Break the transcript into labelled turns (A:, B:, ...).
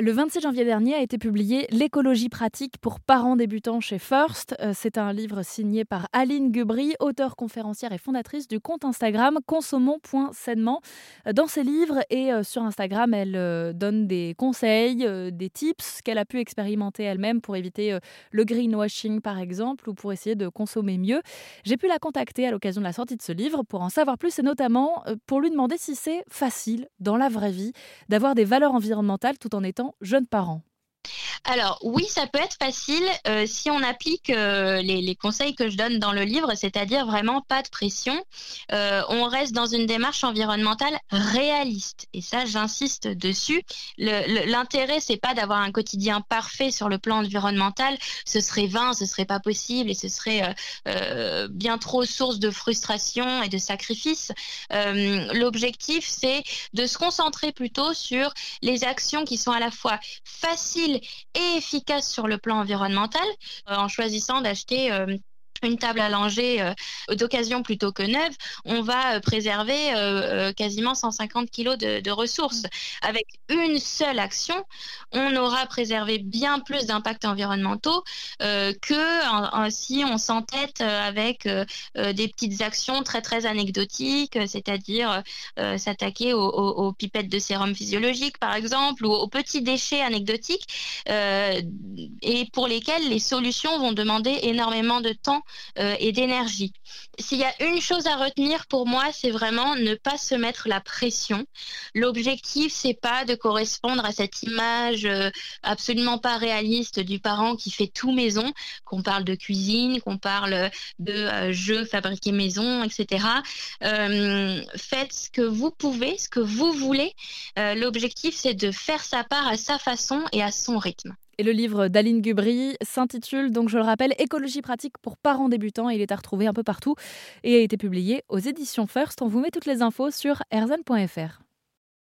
A: Le 26 janvier dernier a été publié L'écologie pratique pour parents débutants chez First. Euh, c'est un livre signé par Aline Gubry, auteure conférencière et fondatrice du compte Instagram consommons.sainement. Euh, dans ses livres et euh, sur Instagram, elle donne des conseils, des tips qu'elle a pu expérimenter elle-même pour éviter le greenwashing par exemple ou pour essayer de consommer mieux. J'ai pu la contacter à l'occasion de la sortie de ce livre pour en savoir plus et notamment pour lui demander si c'est facile dans la vraie vie d'avoir des valeurs environnementales tout en étant jeunes parents
B: alors oui, ça peut être facile euh, si on applique euh, les, conseils que je donne dans le livre, c'est-à-dire vraiment pas de pression. Euh, on reste dans une démarche environnementale réaliste et ça, j'insiste dessus. L'intérêt, c'est pas d'avoir un quotidien parfait sur le plan environnemental. Ce serait vain, ce serait pas possible et ce serait bien trop source de frustration et de sacrifice. L'objectif, c'est de se concentrer plutôt sur les actions qui sont à la fois faciles et efficace sur le plan environnemental euh, en choisissant d'acheter euh, une table à langer euh, d'occasion plutôt que neuve, on va euh, préserver euh, quasiment 150 kilos de, ressources. Avec une seule action, on aura préservé bien plus d'impacts environnementaux que si on s'entête avec des petites actions très très anecdotiques, c'est-à-dire s'attaquer aux, pipettes de sérum physiologique par exemple ou aux petits déchets anecdotiques et pour lesquels les solutions vont demander énormément de temps euh, et d'énergie. S'il y a une chose à retenir pour moi, c'est vraiment ne pas se mettre la pression. L'objectif, c'est pas de correspondre à cette image euh, absolument pas réaliste du parent qui fait tout maison, qu'on parle de cuisine, qu'on parle de euh, jeux fabriqués maison, etc. faites ce que vous pouvez, ce que vous voulez. L'objectif, c'est de faire sa part à sa façon et à son rythme.
A: Et le livre d'Aline Gubry s'intitule, donc je le rappelle, Écologie pratique pour parents débutants. Il est à retrouver un peu partout et a été publié aux éditions First. On vous met toutes les infos sur erzan.fr.